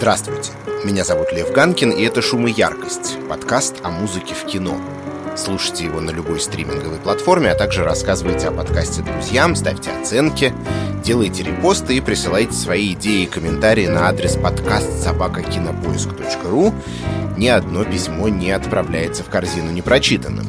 Здравствуйте, меня зовут Лев Ганкин, и это «Шум и яркость» — подкаст о музыке в кино. Слушайте его на любой стриминговой платформе, а также рассказывайте о подкасте друзьям, ставьте оценки, делайте репосты и присылайте свои идеи и комментарии на адрес подкаст собакакинопоиск.ру. Ни одно письмо не отправляется в корзину непрочитанным.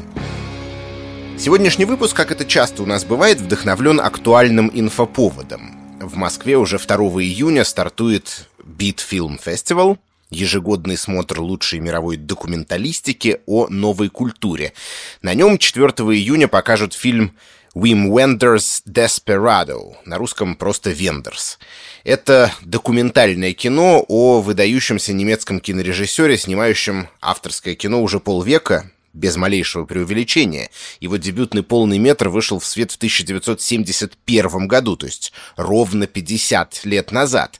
Сегодняшний выпуск, как это часто у нас бывает, вдохновлен актуальным инфоповодом. В Москве уже 2 июня стартует Beat Film Festival, ежегодный смотр лучшей мировой документалистики о новой культуре. На нем 4 июня покажут фильм Wim Wenders Desperado, на русском просто Вендерс. Это документальное кино о выдающемся немецком кинорежиссере, снимающем авторское кино уже полвека, без малейшего преувеличения. Его дебютный полный метр вышел в свет в 1971 году, то есть ровно 50 лет назад.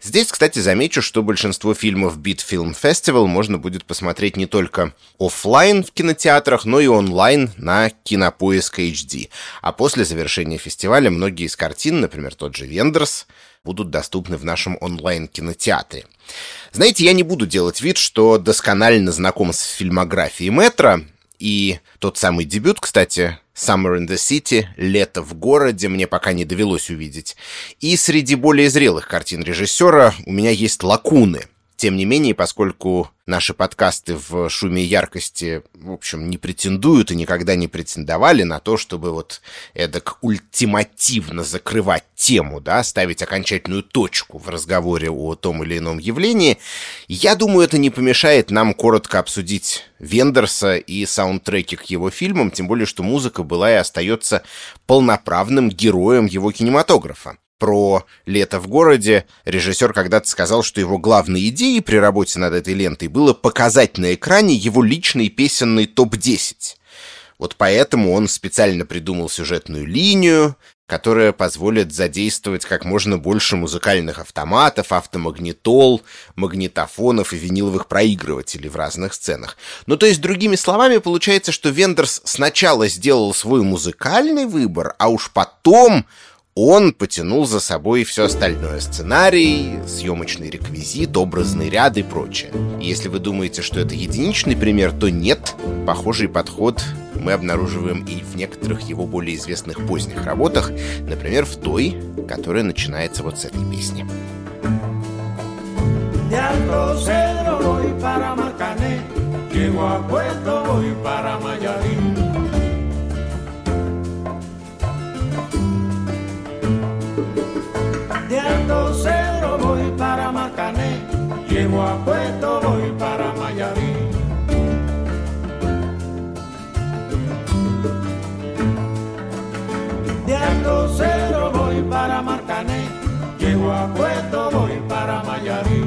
Здесь, кстати, замечу, что большинство фильмов Beat Film Festival можно будет посмотреть не только офлайн в кинотеатрах, но и онлайн на Кинопоиск HD. А после завершения фестиваля многие из картин, например, тот же «Вендерс», будут доступны в нашем онлайн-кинотеатре. Знаете, я не буду делать вид, что досконально знаком с фильмографией Метро, и тот самый дебют, кстати, Summer in the City, Лето в городе, мне пока не довелось увидеть. И среди более зрелых картин режиссера у меня есть лакуны — тем не менее, поскольку наши подкасты в шуме и яркости, в общем, не претендуют и никогда не претендовали на то, чтобы вот эдак ультимативно закрывать тему, да, ставить окончательную точку в разговоре о том или ином явлении, я думаю, это не помешает нам коротко обсудить Вендерса и саундтреки к его фильмам, тем более, что музыка была и остается полноправным героем его кинематографа про «Лето в городе» режиссер когда-то сказал, что его главной идеей при работе над этой лентой было показать на экране его личный песенный топ-10. Вот поэтому он специально придумал сюжетную линию, которая позволит задействовать как можно больше музыкальных автоматов, автомагнитол, магнитофонов и виниловых проигрывателей в разных сценах. Ну, то есть, другими словами, получается, что Вендерс сначала сделал свой музыкальный выбор, а уж потом он потянул за собой все остальное. Сценарий, съемочный реквизит, образный ряд и прочее. если вы думаете, что это единичный пример, то нет. Похожий подход мы обнаруживаем и в некоторых его более известных поздних работах, например, в той, которая начинается вот с этой песни. Llego llego a Puerto, voy para Mayarí. De Alto Cero voy para Marcané, llego a Puerto, voy para Mayarí.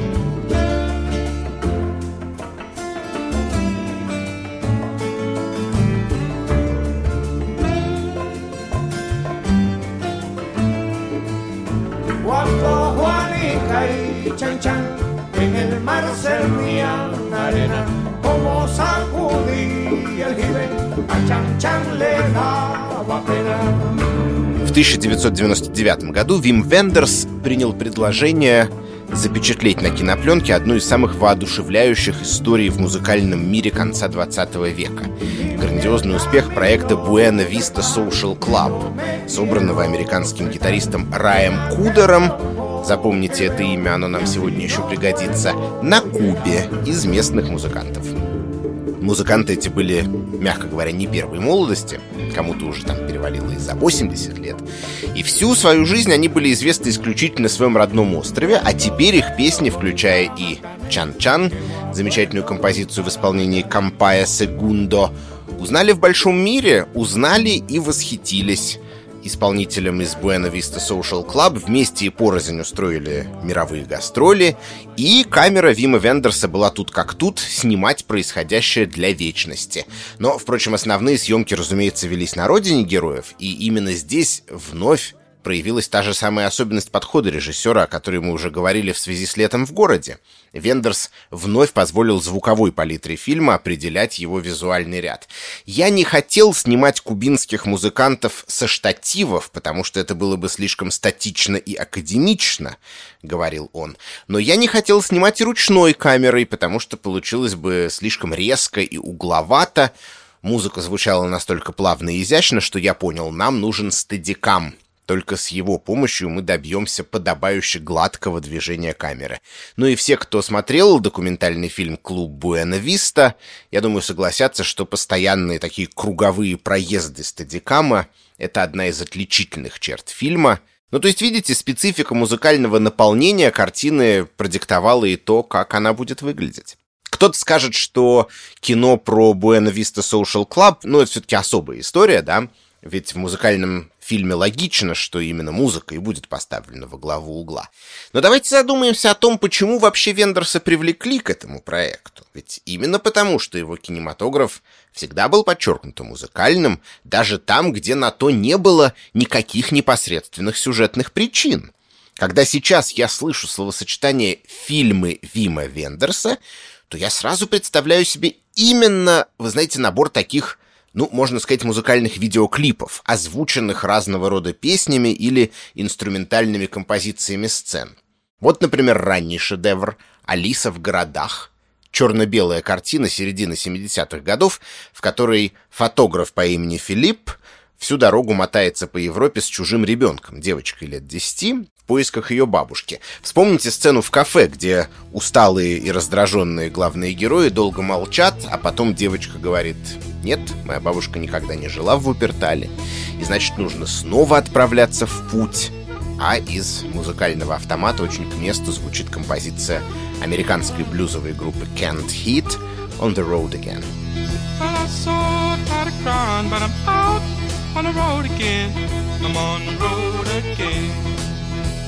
Cuando Juanica y Chan Chan en el mar servían arena, como sacudí el jibe, a Чан Чан le daba pena. В 1999 году Вим Вендерс принял предложение запечатлеть на кинопленке одну из самых воодушевляющих историй в музыкальном мире конца 20 века. Грандиозный успех проекта Buena Vista Social Club, собранного американским гитаристом Раем Кудером запомните это имя, оно нам сегодня еще пригодится, на Кубе из местных музыкантов. Музыканты эти были, мягко говоря, не первой молодости, кому-то уже там перевалило и за 80 лет. И всю свою жизнь они были известны исключительно на своем родном острове, а теперь их песни, включая и «Чан-Чан», замечательную композицию в исполнении Кампая Сегундо, узнали в большом мире, узнали и восхитились исполнителем из Buena Vista Social Club вместе и порознь устроили мировые гастроли, и камера Вима Вендерса была тут как тут снимать происходящее для вечности. Но, впрочем, основные съемки, разумеется, велись на родине героев, и именно здесь вновь проявилась та же самая особенность подхода режиссера, о которой мы уже говорили в связи с «Летом в городе». Вендерс вновь позволил звуковой палитре фильма определять его визуальный ряд. «Я не хотел снимать кубинских музыкантов со штативов, потому что это было бы слишком статично и академично», — говорил он. «Но я не хотел снимать и ручной камерой, потому что получилось бы слишком резко и угловато. Музыка звучала настолько плавно и изящно, что я понял, нам нужен стедикам». Только с его помощью мы добьемся подобающе гладкого движения камеры. Ну и все, кто смотрел документальный фильм «Клуб Буэна Виста», я думаю, согласятся, что постоянные такие круговые проезды стадикама — это одна из отличительных черт фильма. Ну, то есть, видите, специфика музыкального наполнения картины продиктовала и то, как она будет выглядеть. Кто-то скажет, что кино про Буэна Виста Social Club, ну, это все-таки особая история, да, ведь в музыкальном фильме логично, что именно музыка и будет поставлена во главу угла. Но давайте задумаемся о том, почему вообще Вендерса привлекли к этому проекту. Ведь именно потому, что его кинематограф всегда был подчеркнуто музыкальным, даже там, где на то не было никаких непосредственных сюжетных причин. Когда сейчас я слышу словосочетание «фильмы Вима Вендерса», то я сразу представляю себе именно, вы знаете, набор таких ну, можно сказать, музыкальных видеоклипов, озвученных разного рода песнями или инструментальными композициями сцен. Вот, например, ранний шедевр «Алиса в городах», черно-белая картина середины 70-х годов, в которой фотограф по имени Филипп всю дорогу мотается по Европе с чужим ребенком, девочкой лет 10, в поисках ее бабушки. Вспомните сцену в кафе, где усталые и раздраженные главные герои долго молчат, а потом девочка говорит «Нет, моя бабушка никогда не жила в Вупертале, и значит нужно снова отправляться в путь». А из музыкального автомата очень к месту звучит композиция американской блюзовой группы Can't Heat «On the Road Again». on the road again. I'm on the road again.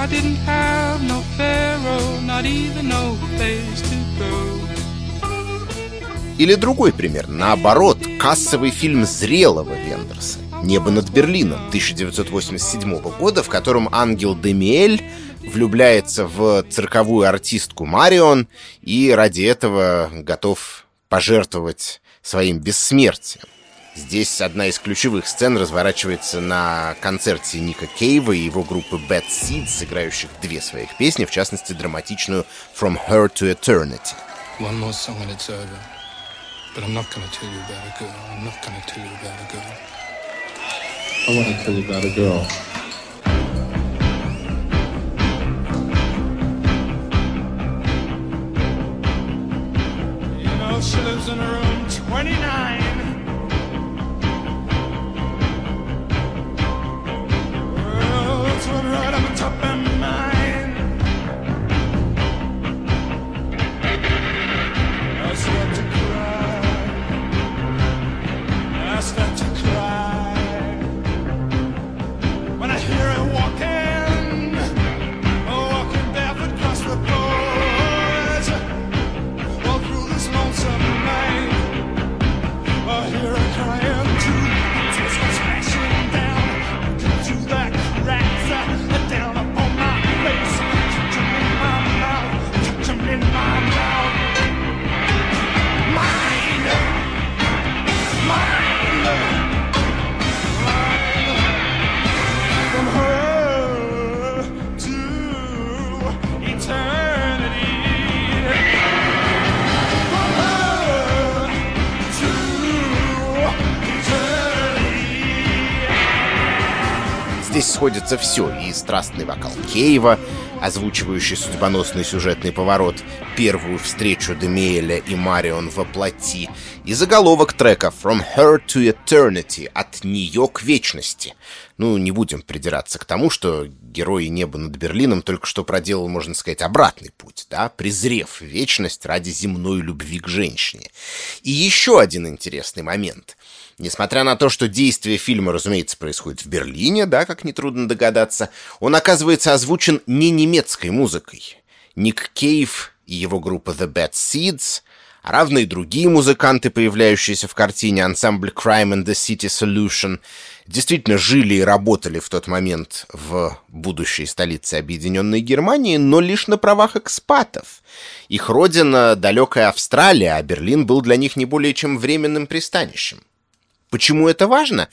I didn't have no pharaoh, not even no place to go. Или другой пример, наоборот, кассовый фильм зрелого Вендерса «Небо над Берлином» 1987 года, в котором ангел Демиэль влюбляется в цирковую артистку Марион и ради этого готов пожертвовать своим бессмертием. Здесь одна из ключевых сцен разворачивается на концерте Ника Кейва и его группы Bad Seeds, сыграющих две своих песни, в частности, драматичную From Her to Eternity. One more song and it's over. But I'm not gonna tell you about a girl. I'm not gonna tell you about a girl. I wanna tell you about a girl. You know, she lives in room 29. That's right on the top of my сходится все, и страстный вокал Кейва, озвучивающий судьбоносный сюжетный поворот, первую встречу Демиэля и Марион во плоти, и заголовок трека «From Her to Eternity» — «От нее к вечности». Ну, не будем придираться к тому, что герой неба над Берлином только что проделал, можно сказать, обратный путь, да, презрев вечность ради земной любви к женщине. И еще один интересный момент. Несмотря на то, что действие фильма, разумеется, происходит в Берлине, да, как нетрудно догадаться, он оказывается озвучен не немецкой музыкой. Ник Кейв и его группа The Bad Seeds а равные другие музыканты, появляющиеся в картине ансамбль Crime and the City Solution, действительно жили и работали в тот момент в будущей столице Объединенной Германии, но лишь на правах экспатов. Их родина — далекая Австралия, а Берлин был для них не более чем временным пристанищем. Почему это важно?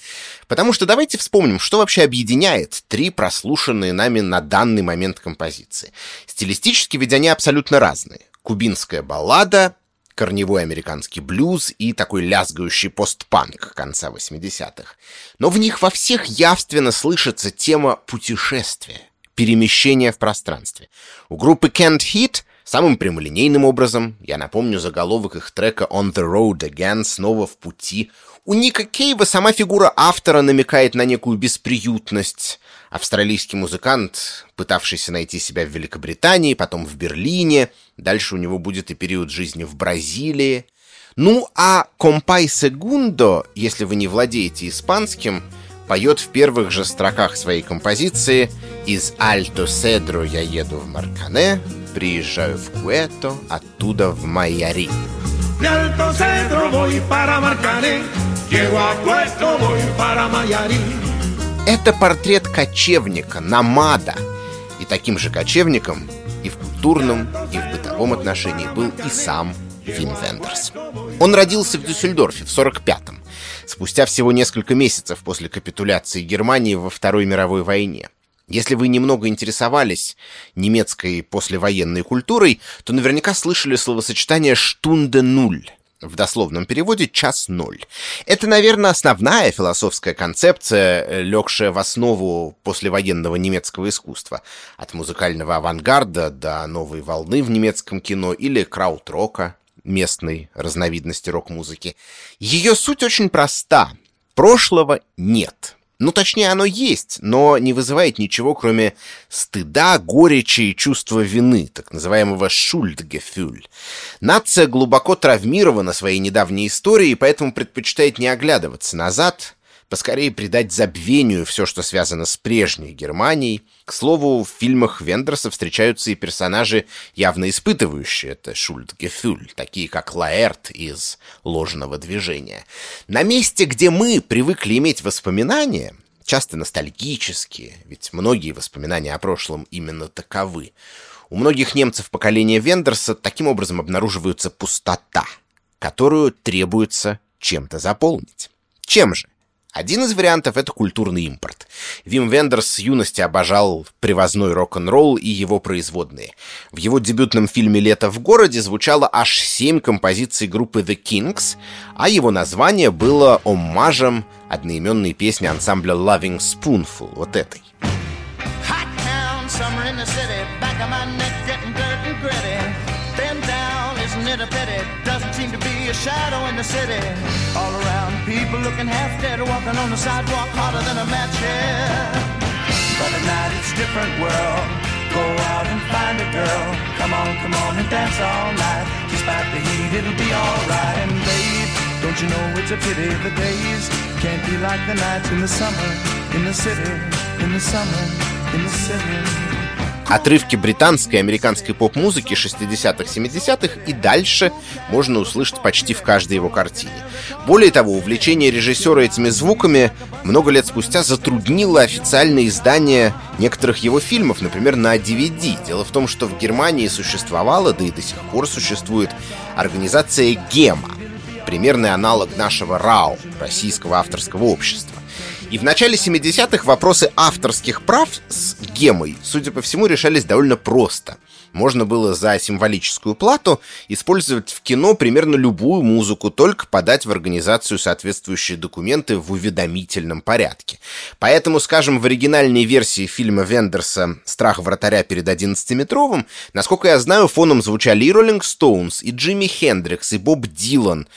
Потому что давайте вспомним, что вообще объединяет три прослушанные нами на данный момент композиции. Стилистически ведь они абсолютно разные. Кубинская баллада, корневой американский блюз и такой лязгающий постпанк конца 80-х. Но в них во всех явственно слышится тема путешествия, перемещения в пространстве. У группы Can't Hit самым прямолинейным образом, я напомню заголовок их трека On the Road Again, снова в пути, у Ника Кейва сама фигура автора намекает на некую бесприютность. Австралийский музыкант, пытавшийся найти себя в Великобритании, потом в Берлине, дальше у него будет и период жизни в Бразилии. Ну а «Компай Сегундо», если вы не владеете испанским, поет в первых же строках своей композиции «Из Альто Седро я еду в Маркане, приезжаю в Куэто, оттуда в Майяри». De Alto Cedro voy para Marcané, Это портрет кочевника, намада. И таким же кочевником и в культурном, и в бытовом отношении был и сам Вин Вендерс. Он родился в Дюссельдорфе в 45-м, спустя всего несколько месяцев после капитуляции Германии во Второй мировой войне. Если вы немного интересовались немецкой послевоенной культурой, то наверняка слышали словосочетание «штунде нуль». В дословном переводе «час ноль». Это, наверное, основная философская концепция, легшая в основу послевоенного немецкого искусства. От музыкального авангарда до новой волны в немецком кино или краудрока, местной разновидности рок-музыки. Ее суть очень проста. Прошлого нет. Ну, точнее, оно есть, но не вызывает ничего, кроме стыда, горечи и чувства вины, так называемого «шульдгефюль». Нация глубоко травмирована своей недавней историей, поэтому предпочитает не оглядываться назад, поскорее придать забвению все, что связано с прежней Германией. К слову, в фильмах Вендерса встречаются и персонажи, явно испытывающие это шульдгефюль, такие как Лаэрт из «Ложного движения». На месте, где мы привыкли иметь воспоминания, часто ностальгические, ведь многие воспоминания о прошлом именно таковы, у многих немцев поколения Вендерса таким образом обнаруживается пустота, которую требуется чем-то заполнить. Чем же? Один из вариантов — это культурный импорт. Вим Вендерс с юности обожал привозной рок-н-ролл и его производные. В его дебютном фильме «Лето в городе» звучало аж семь композиций группы The Kings, а его название было оммажем одноименной песни ансамбля Loving Spoonful, вот этой. Shadow in people looking half dead, walking on the sidewalk harder than a match head. But at night it's a different world. Go out and find a girl. Come on, come on and dance all night. Despite the heat, it'll be alright. And babe, don't you know it's a pity the days can't be like the nights in the summer, in the city, in the summer, in the city. Отрывки британской и американской поп-музыки 60-х, 70-х и дальше можно услышать почти в каждой его картине. Более того, увлечение режиссера этими звуками много лет спустя затруднило официальное издание некоторых его фильмов, например, на DVD. Дело в том, что в Германии существовала, да и до сих пор существует, организация ГЕМА, примерный аналог нашего РАО, Российского авторского общества. И в начале 70-х вопросы авторских прав с гемой, судя по всему, решались довольно просто. можно было за символическую плату использовать в кино примерно любую музыку, только подать в организацию соответствующие документы в уведомительном порядке. Поэтому, скажем, в оригинальной версии фильма Вендерса «Страх вратаря перед 11-метровым», насколько я знаю, фоном звучали и Роллинг Стоунс, и Джимми Хендрикс, и Боб Дилан.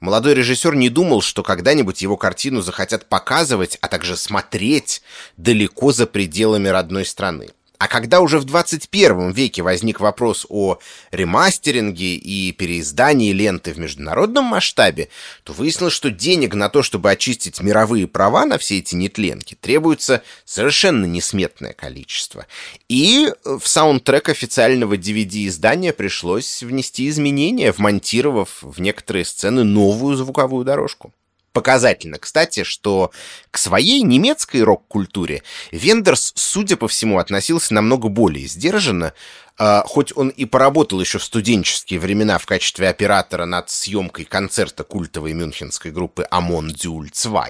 Молодой режиссер не думал, что когда-нибудь его картину захотят показывать, а также смотреть далеко за пределами родной страны. А когда уже в 21 веке возник вопрос о ремастеринге и переиздании ленты в международном масштабе, то выяснилось, что денег на то, чтобы очистить мировые права на все эти нетленки, требуется совершенно несметное количество. И в саундтрек официального DVD-издания пришлось внести изменения, вмонтировав в некоторые сцены новую звуковую дорожку. Показательно, кстати, что к своей немецкой рок-культуре Вендерс, судя по всему, относился намного более сдержанно, Uh, хоть он и поработал еще в студенческие времена в качестве оператора над съемкой концерта культовой мюнхенской группы Амон Дюль 2.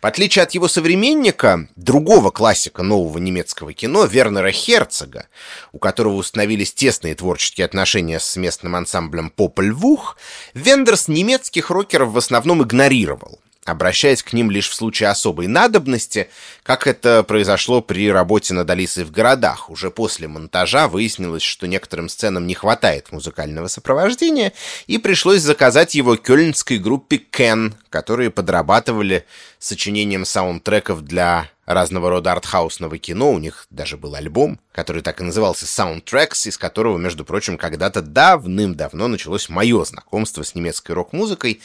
В отличие от его современника, другого классика нового немецкого кино, Вернера Херцога, у которого установились тесные творческие отношения с местным ансамблем Попель Вух, Вендерс немецких рокеров в основном игнорировал обращаясь к ним лишь в случае особой надобности, как это произошло при работе над Алисой в городах. Уже после монтажа выяснилось, что некоторым сценам не хватает музыкального сопровождения, и пришлось заказать его кёльнской группе Кен, которые подрабатывали сочинением саундтреков для разного рода артхаусного кино. У них даже был альбом, который так и назывался Soundtracks, из которого, между прочим, когда-то давным-давно началось мое знакомство с немецкой рок-музыкой.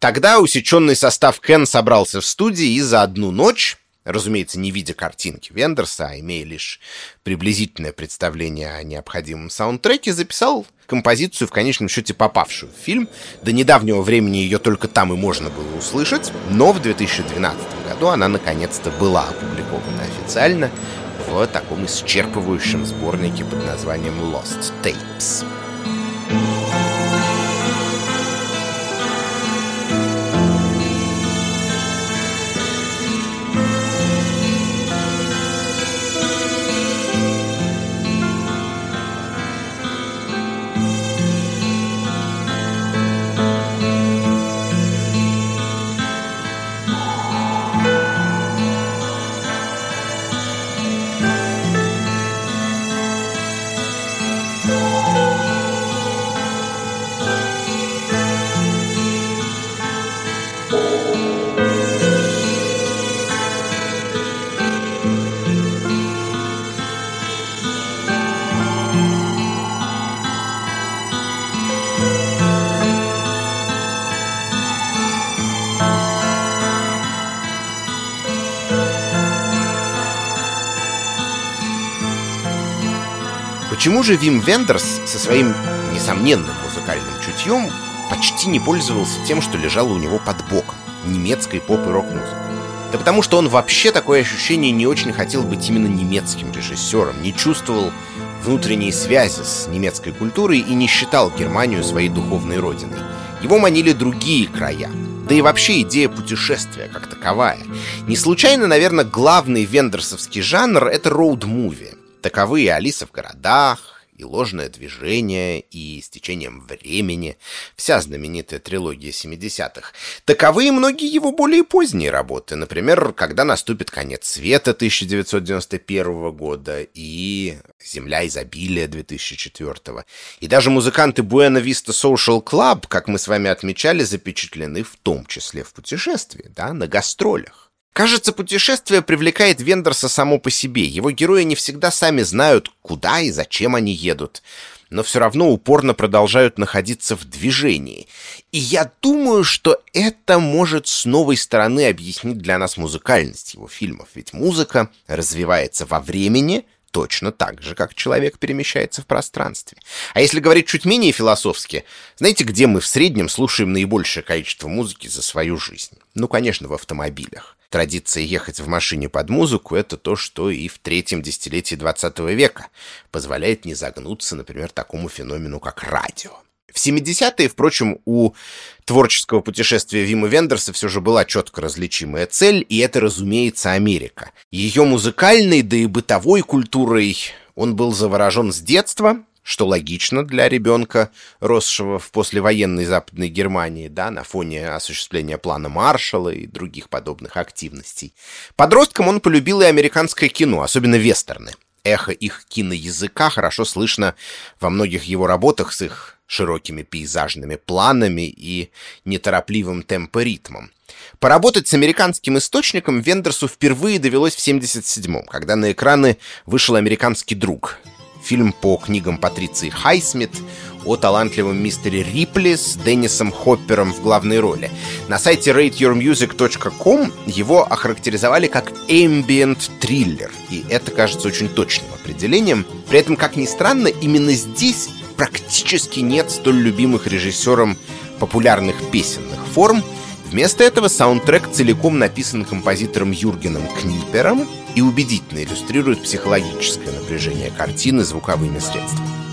Тогда усеченный состав Кен собрался в студии и за одну ночь разумеется, не видя картинки Вендерса, а имея лишь приблизительное представление о необходимом саундтреке, записал композицию, в конечном счете попавшую в фильм. До недавнего времени ее только там и можно было услышать, но в 2012 году она наконец-то была опубликована официально в таком исчерпывающем сборнике под названием Lost Tapes. Почему же Вим Вендерс со своим несомненным музыкальным чутьем почти не пользовался тем, что лежало у него под боком, немецкой поп и рок-музыкой? Да потому что он вообще такое ощущение не очень хотел быть именно немецким режиссером, не чувствовал внутренней связи с немецкой культурой и не считал Германию своей духовной родиной. Его манили другие края, да и вообще идея путешествия как таковая. Не случайно, наверное, главный вендерсовский жанр — это роуд-муви. Таковы и Алиса в городах, и ложное движение, и с течением времени, вся знаменитая трилогия 70-х. Таковы и многие его более поздние работы, например, «Когда наступит конец света» 1991 года и «Земля изобилия» 2004. И даже музыканты Buena Vista Social Club, как мы с вами отмечали, запечатлены в том числе в путешествии, да, на гастролях. Кажется, путешествие привлекает Вендерса само по себе. Его герои не всегда сами знают, куда и зачем они едут, но все равно упорно продолжают находиться в движении. И я думаю, что это может с новой стороны объяснить для нас музыкальность его фильмов. Ведь музыка развивается во времени, точно так же, как человек перемещается в пространстве. А если говорить чуть менее философски, знаете, где мы в среднем слушаем наибольшее количество музыки за свою жизнь? Ну, конечно, в автомобилях традиция ехать в машине под музыку — это то, что и в третьем десятилетии 20 века позволяет не загнуться, например, такому феномену, как радио. В 70-е, впрочем, у творческого путешествия Вима Вендерса все же была четко различимая цель, и это, разумеется, Америка. Ее музыкальной, да и бытовой культурой он был заворожен с детства, что логично для ребенка, росшего в послевоенной Западной Германии, да, на фоне осуществления плана Маршалла и других подобных активностей. Подростком он полюбил и американское кино, особенно вестерны. Эхо их киноязыка хорошо слышно во многих его работах с их широкими пейзажными планами и неторопливым темпоритмом. Поработать с американским источником Вендерсу впервые довелось в 1977-м, когда на экраны вышел «Американский друг», фильм по книгам Патриции Хайсмит о талантливом мистере Рипли с Деннисом Хоппером в главной роли. На сайте rateyourmusic.com его охарактеризовали как ambient триллер, и это кажется очень точным определением. При этом, как ни странно, именно здесь практически нет столь любимых режиссером популярных песенных форм. Вместо этого саундтрек целиком написан композитором Юргеном Книпером и убедительно иллюстрирует психологическое напряжение картины звуковыми средствами.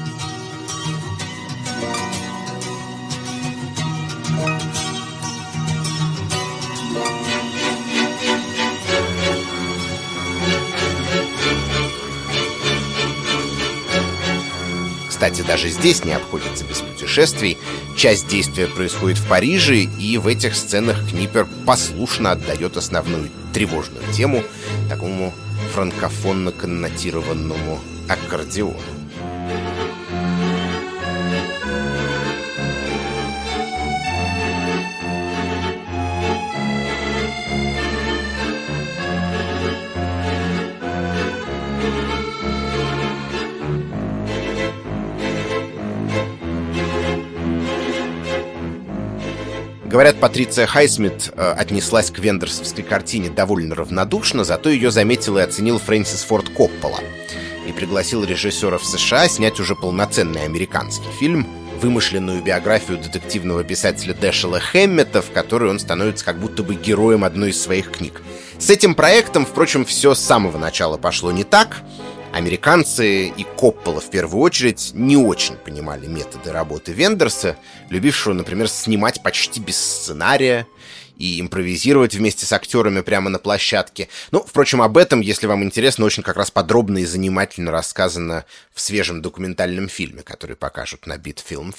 Кстати, даже здесь не обходится без путешествий. Часть действия происходит в Париже, и в этих сценах Книпер послушно отдает основную тревожную тему такому франкофонно коннотированному аккордеону. Говорят, Патриция Хайсмит э, отнеслась к вендерсовской картине довольно равнодушно, зато ее заметил и оценил Фрэнсис Форд Коппола и пригласил режиссера в США снять уже полноценный американский фильм, вымышленную биографию детективного писателя Дэшела Хэммета, в которой он становится как будто бы героем одной из своих книг. С этим проектом, впрочем, все с самого начала пошло не так — Американцы и Коппола в первую очередь не очень понимали методы работы Вендерса, любившего, например, снимать почти без сценария и импровизировать вместе с актерами прямо на площадке. Ну, впрочем, об этом, если вам интересно, очень как раз подробно и занимательно рассказано в свежем документальном фильме, который покажут на Beat Film.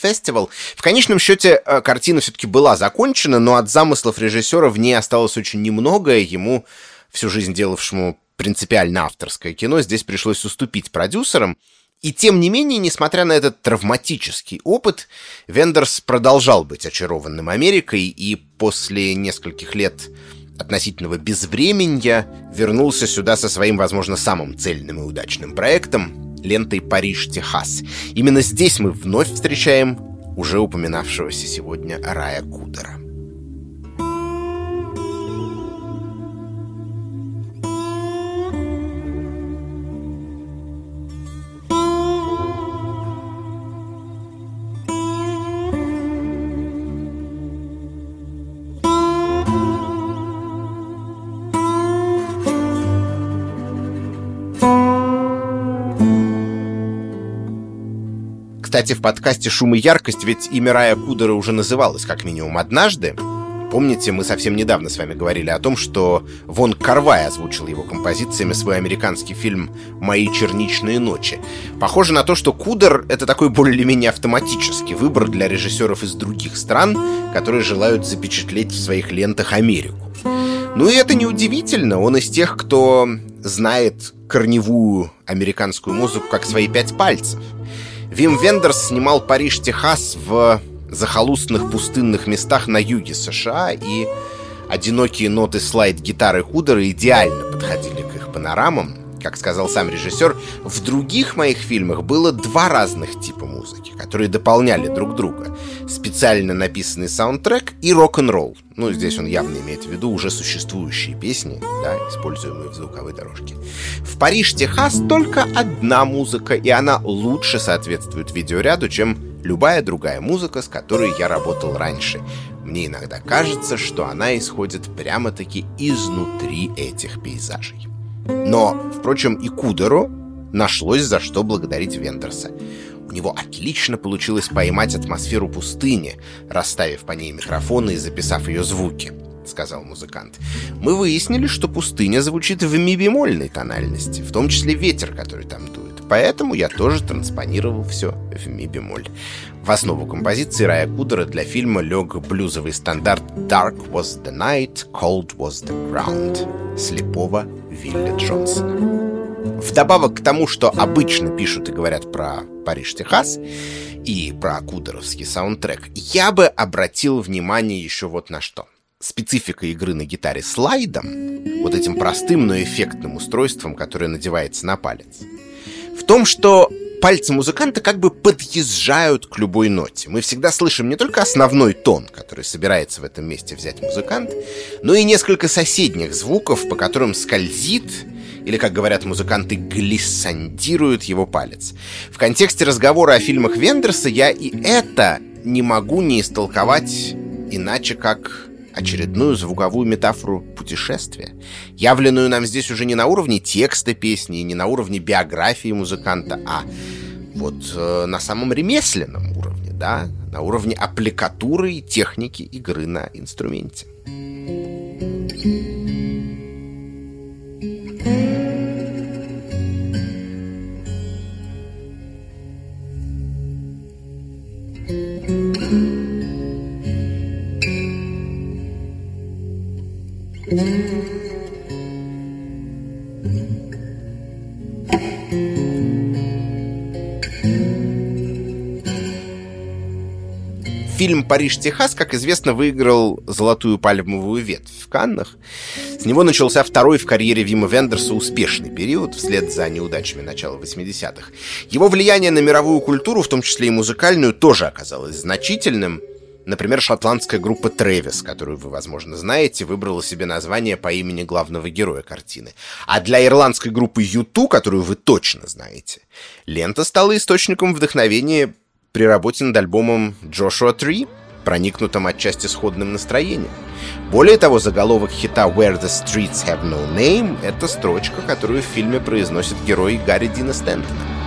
В конечном счете, э, картина все-таки была закончена, но от замыслов режиссера в ней осталось очень немного, ему всю жизнь делавшему принципиально авторское кино, здесь пришлось уступить продюсерам. И тем не менее, несмотря на этот травматический опыт, Вендерс продолжал быть очарованным Америкой и после нескольких лет относительного безвременья вернулся сюда со своим, возможно, самым цельным и удачным проектом лентой «Париж, Техас». Именно здесь мы вновь встречаем уже упоминавшегося сегодня Рая Кудера. Кстати, в подкасте «Шум и яркость» ведь имя Рая Кудера уже называлось как минимум однажды. Помните, мы совсем недавно с вами говорили о том, что Вон Карвай озвучил его композициями свой американский фильм «Мои черничные ночи». Похоже на то, что Кудер — это такой более-менее автоматический выбор для режиссеров из других стран, которые желают запечатлеть в своих лентах Америку. Ну и это неудивительно, он из тех, кто знает корневую американскую музыку как свои пять пальцев — Вим Вендерс снимал «Париж, Техас» в захолустных пустынных местах на юге США, и одинокие ноты слайд-гитары Худера идеально подходили к их панорамам. Как сказал сам режиссер, в других моих фильмах было два разных типа музыки, которые дополняли друг друга. Специально написанный саундтрек и рок-н-ролл. Ну, здесь он явно имеет в виду уже существующие песни, да, используемые в звуковой дорожке. В Париж, Техас только одна музыка, и она лучше соответствует видеоряду, чем любая другая музыка, с которой я работал раньше. Мне иногда кажется, что она исходит прямо-таки изнутри этих пейзажей. Но, впрочем, и Кудеру нашлось за что благодарить Вендерса. У него отлично получилось поймать атмосферу пустыни, расставив по ней микрофоны и записав ее звуки, сказал музыкант. Мы выяснили, что пустыня звучит в ми-бемольной тональности, в том числе ветер, который там дует. Поэтому я тоже транспонировал все в ми бемоль. В основу композиции Рая Кудера для фильма лег блюзовый стандарт «Dark was the night, cold was the ground» слепого Вилли Джонсона. Вдобавок к тому, что обычно пишут и говорят про Париж, Техас и про кудеровский саундтрек, я бы обратил внимание еще вот на что. Специфика игры на гитаре слайдом, вот этим простым, но эффектным устройством, которое надевается на палец, в том, что пальцы музыканта как бы подъезжают к любой ноте. Мы всегда слышим не только основной тон, который собирается в этом месте взять музыкант, но и несколько соседних звуков, по которым скользит или, как говорят музыканты, глиссандируют его палец. В контексте разговора о фильмах Вендерса я и это не могу не истолковать иначе, как очередную звуковую метафору путешествия, явленную нам здесь уже не на уровне текста песни, не на уровне биографии музыканта, а вот э, на самом ремесленном уровне, да, на уровне аппликатуры и техники игры на инструменте. Фильм «Париж, Техас», как известно, выиграл «Золотую пальмовую ветвь» в Каннах. С него начался второй в карьере Вима Вендерса успешный период, вслед за неудачами начала 80-х. Его влияние на мировую культуру, в том числе и музыкальную, тоже оказалось значительным. Например, шотландская группа Трэвис, которую вы, возможно, знаете, выбрала себе название по имени главного героя картины. А для ирландской группы U2, которую вы точно знаете, лента стала источником вдохновения при работе над альбомом Joshua Tree, проникнутым отчасти сходным настроением. Более того, заголовок хита «Where the Streets Have No Name» — это строчка, которую в фильме произносит герой Гарри Дина Стэнтона.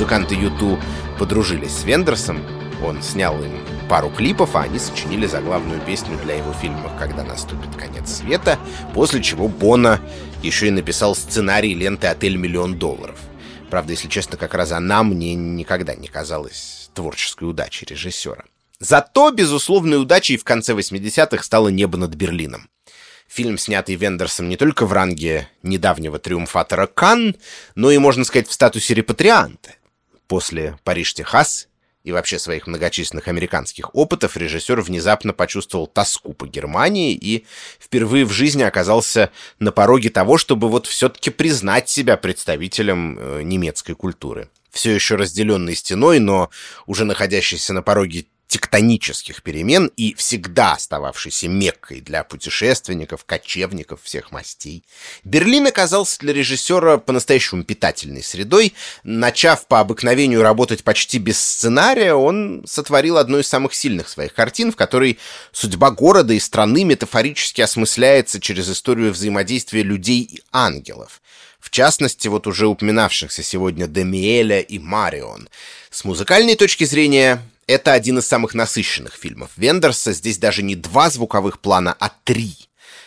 Музыканты Юту подружились с Вендерсом, он снял им пару клипов, а они сочинили заглавную песню для его фильма «Когда наступит конец света», после чего Бона еще и написал сценарий ленты «Отель миллион долларов». Правда, если честно, как раз она мне никогда не казалась творческой удачей режиссера. Зато безусловной удачей в конце 80-х стало «Небо над Берлином». Фильм, снятый Вендерсом не только в ранге недавнего триумфатора Кан, но и, можно сказать, в статусе репатрианта. После «Париж-Техас» и вообще своих многочисленных американских опытов режиссер внезапно почувствовал тоску по Германии и впервые в жизни оказался на пороге того, чтобы вот все-таки признать себя представителем э, немецкой культуры. Все еще разделенный стеной, но уже находящийся на пороге тектонических перемен и всегда остававшийся Меккой для путешественников, кочевников всех мастей. Берлин оказался для режиссера по-настоящему питательной средой. Начав по обыкновению работать почти без сценария, он сотворил одну из самых сильных своих картин, в которой судьба города и страны метафорически осмысляется через историю взаимодействия людей и ангелов. В частности, вот уже упоминавшихся сегодня Демиэля и Марион. С музыкальной точки зрения, это один из самых насыщенных фильмов Вендерса. Здесь даже не два звуковых плана, а три.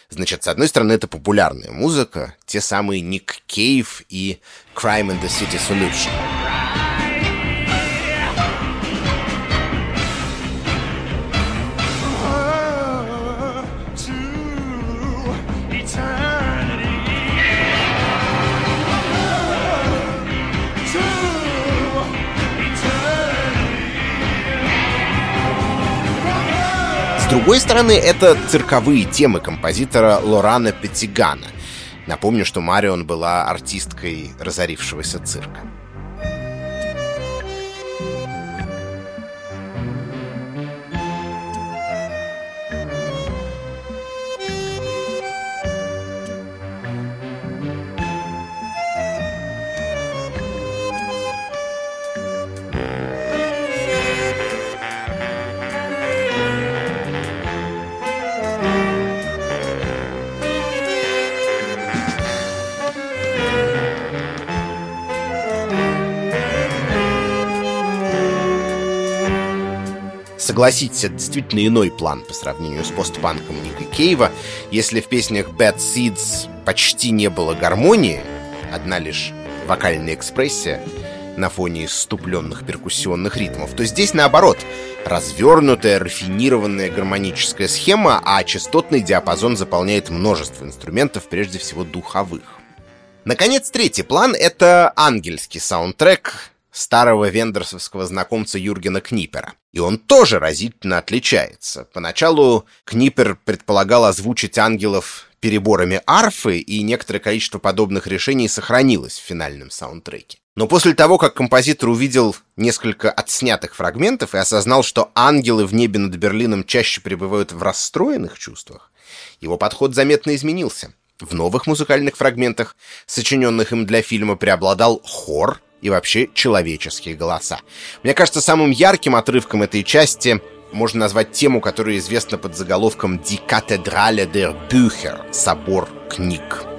Значит, с одной стороны, это популярная музыка, те самые Ник Кейв и Crime in the City Solution. Другой стороны, это цирковые темы композитора Лорана Петтигана. Напомню, что Марион была артисткой разорившегося цирка. Согласитесь, это действительно иной план по сравнению с постпанком Ника Кейва. Если в песнях Bad Seeds почти не было гармонии, одна лишь вокальная экспрессия на фоне иступленных перкуссионных ритмов, то здесь наоборот развернутая, рафинированная гармоническая схема, а частотный диапазон заполняет множество инструментов, прежде всего духовых. Наконец, третий план — это ангельский саундтрек старого вендорсовского знакомца Юргена Книпера. И он тоже разительно отличается. Поначалу Книпер предполагал озвучить ангелов переборами арфы, и некоторое количество подобных решений сохранилось в финальном саундтреке. Но после того, как композитор увидел несколько отснятых фрагментов и осознал, что ангелы в небе над Берлином чаще пребывают в расстроенных чувствах, его подход заметно изменился. В новых музыкальных фрагментах, сочиненных им для фильма, преобладал хор и вообще человеческие голоса. Мне кажется, самым ярким отрывком этой части можно назвать тему, которая известна под заголовком «Die Kathedrale der Bücher» — «Собор книг».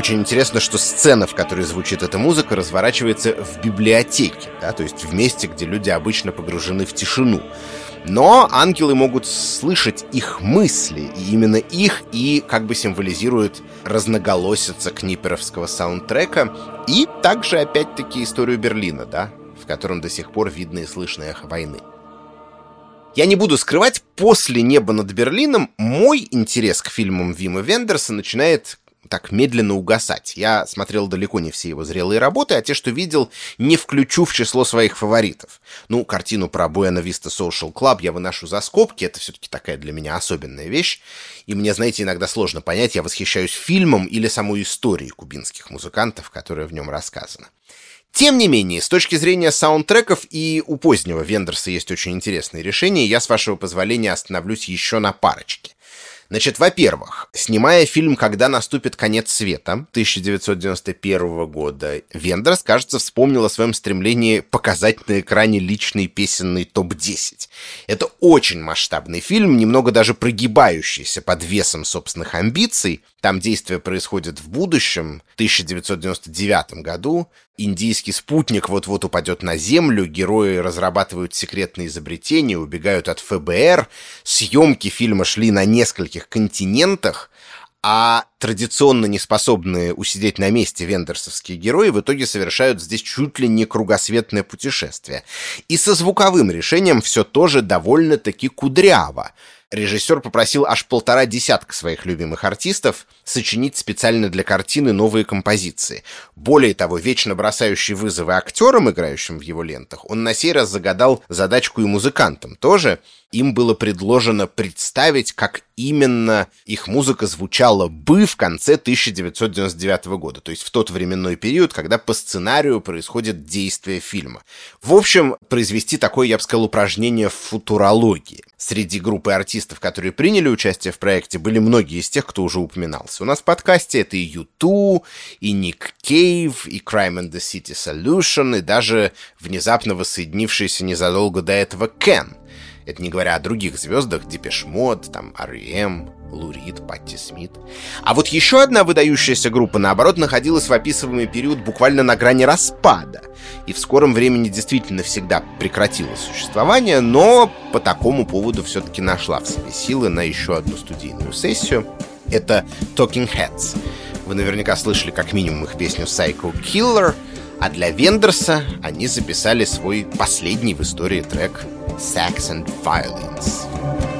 Очень интересно, что сцена, в которой звучит эта музыка, разворачивается в библиотеке, да, то есть в месте, где люди обычно погружены в тишину. Но ангелы могут слышать их мысли, и именно их и как бы символизирует разноголосица книперовского саундтрека, и также, опять-таки, историю Берлина, да, в котором до сих пор видно и слышно эхо войны. Я не буду скрывать, после «Неба над Берлином» мой интерес к фильмам Вима Вендерса начинает так медленно угасать. Я смотрел далеко не все его зрелые работы, а те, что видел, не включу в число своих фаворитов. Ну, картину про Буэна Виста Social Club я выношу за скобки, это все-таки такая для меня особенная вещь. И мне, знаете, иногда сложно понять, я восхищаюсь фильмом или самой историей кубинских музыкантов, которая в нем рассказана. Тем не менее, с точки зрения саундтреков и у позднего Вендерса есть очень интересные решения, я, с вашего позволения, остановлюсь еще на парочке. Значит, во-первых, снимая фильм «Когда наступит конец света» 1991 года, Вендерс, кажется, вспомнил о своем стремлении показать на экране личный песенный топ-10. Это очень масштабный фильм, немного даже прогибающийся под весом собственных амбиций. Там действие происходит в будущем, в 1999 году. Индийский спутник вот-вот упадет на Землю, герои разрабатывают секретные изобретения, убегают от ФБР. Съемки фильма шли на нескольких континентах, а традиционно неспособные усидеть на месте вендерсовские герои в итоге совершают здесь чуть ли не кругосветное путешествие. И со звуковым решением все тоже довольно-таки кудряво режиссер попросил аж полтора десятка своих любимых артистов сочинить специально для картины новые композиции. Более того, вечно бросающий вызовы актерам, играющим в его лентах, он на сей раз загадал задачку и музыкантам тоже. Им было предложено представить, как именно их музыка звучала бы в конце 1999 года, то есть в тот временной период, когда по сценарию происходит действие фильма. В общем, произвести такое, я бы сказал, упражнение в футурологии. Среди группы артистов, которые приняли участие в проекте, были многие из тех, кто уже упоминался. У нас в подкасте это и U2, и Ник Кейв, и Crime and the City Solution, и даже внезапно воссоединившийся незадолго до этого Can. Это не говоря о других звездах, Depeche Mode, там, R.E.M., Лу Рид, Патти Смит. А вот еще одна выдающаяся группа, наоборот, находилась в описываемый период буквально на грани распада. И в скором времени действительно навсегда прекратила существование, но по такому поводу все-таки нашла в себе силы на еще одну студийную сессию. Это Talking Heads. Вы наверняка слышали как минимум их песню Psycho Killer, а для Вендерса они записали свой последний в истории трек Sex and Violence.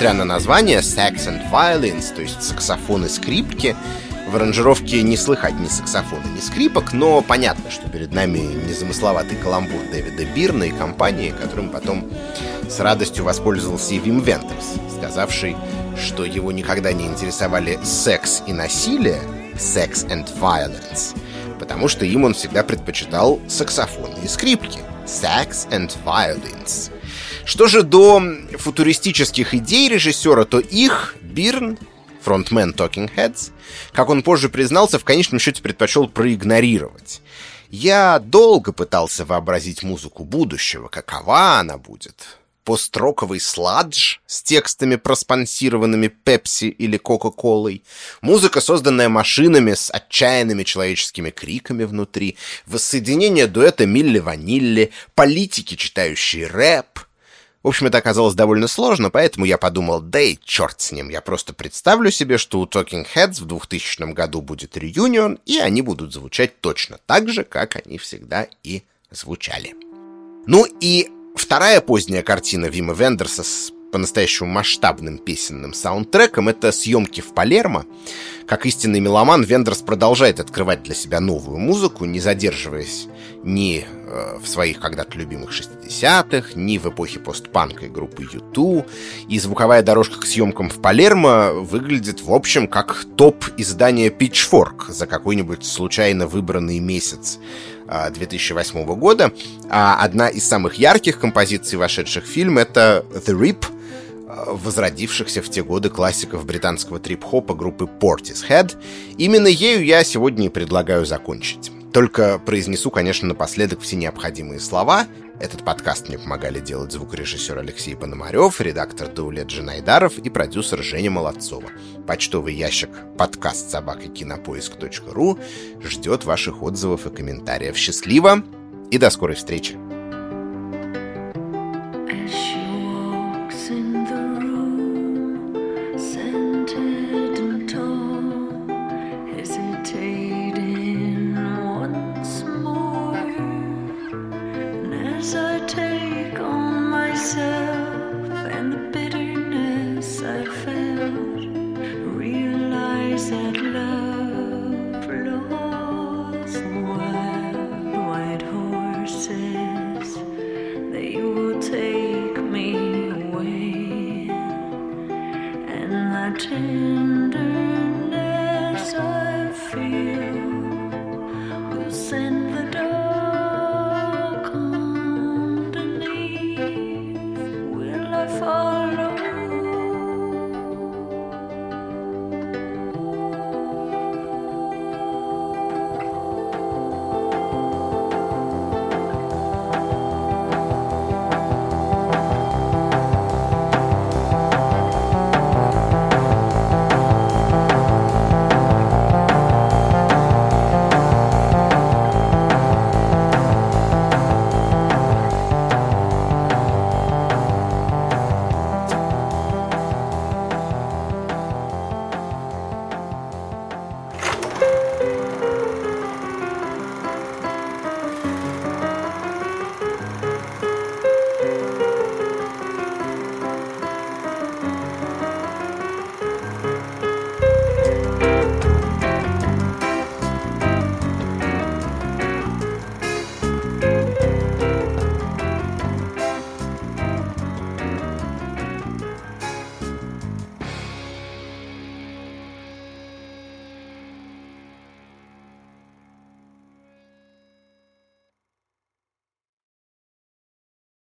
Несмотря на название Sax and Violins, то есть саксофон и скрипки, в аранжировке не слыхать ни саксофона, ни скрипок, но понятно, что перед нами незамысловатый каламбур Дэвида Бирна и компании, которым потом с радостью воспользовался и Вим Вендерс, сказавший, что его никогда не интересовали секс и насилие, sex and violence, потому что им он всегда предпочитал саксофоны и скрипки, sex and violence. Что же до футуристических идей режиссера, то их Бирн фронтмен Talking Heads, как он позже признался, в конечном счете предпочел проигнорировать. Я долго пытался вообразить музыку будущего, какова она будет. Построковый сладж с текстами, проспонсированными Пепси или Кока-Колой, музыка, созданная машинами с отчаянными человеческими криками внутри, воссоединение дуэта Милли Ванилли, политики, читающие рэп — в общем, это оказалось довольно сложно, поэтому я подумал, да и черт с ним, я просто представлю себе, что у Talking Heads в 2000 году будет реюнион, и они будут звучать точно так же, как они всегда и звучали. Ну и вторая поздняя картина Вима Вендерса с по-настоящему масштабным песенным саундтреком — это съемки в Палермо. Как истинный меломан, Вендерс продолжает открывать для себя новую музыку, не задерживаясь ни э, в своих когда-то любимых 60-х, ни в эпохе постпанка и группы U2. И звуковая дорожка к съемкам в Палермо выглядит, в общем, как топ издания Pitchfork за какой-нибудь случайно выбранный месяц 2008 э, года. А одна из самых ярких композиций, вошедших в фильм, это The Rip — возродившихся в те годы классиков британского трип-хопа группы Portishead. Именно ею я сегодня и предлагаю закончить. Только произнесу, конечно, напоследок все необходимые слова. Этот подкаст мне помогали делать звукорежиссер Алексей Пономарев, редактор Даулет Джинайдаров и продюсер Женя Молодцова. Почтовый ящик подкаст собака кинопоиск.ру ждет ваших отзывов и комментариев. Счастливо и до скорой встречи! fall.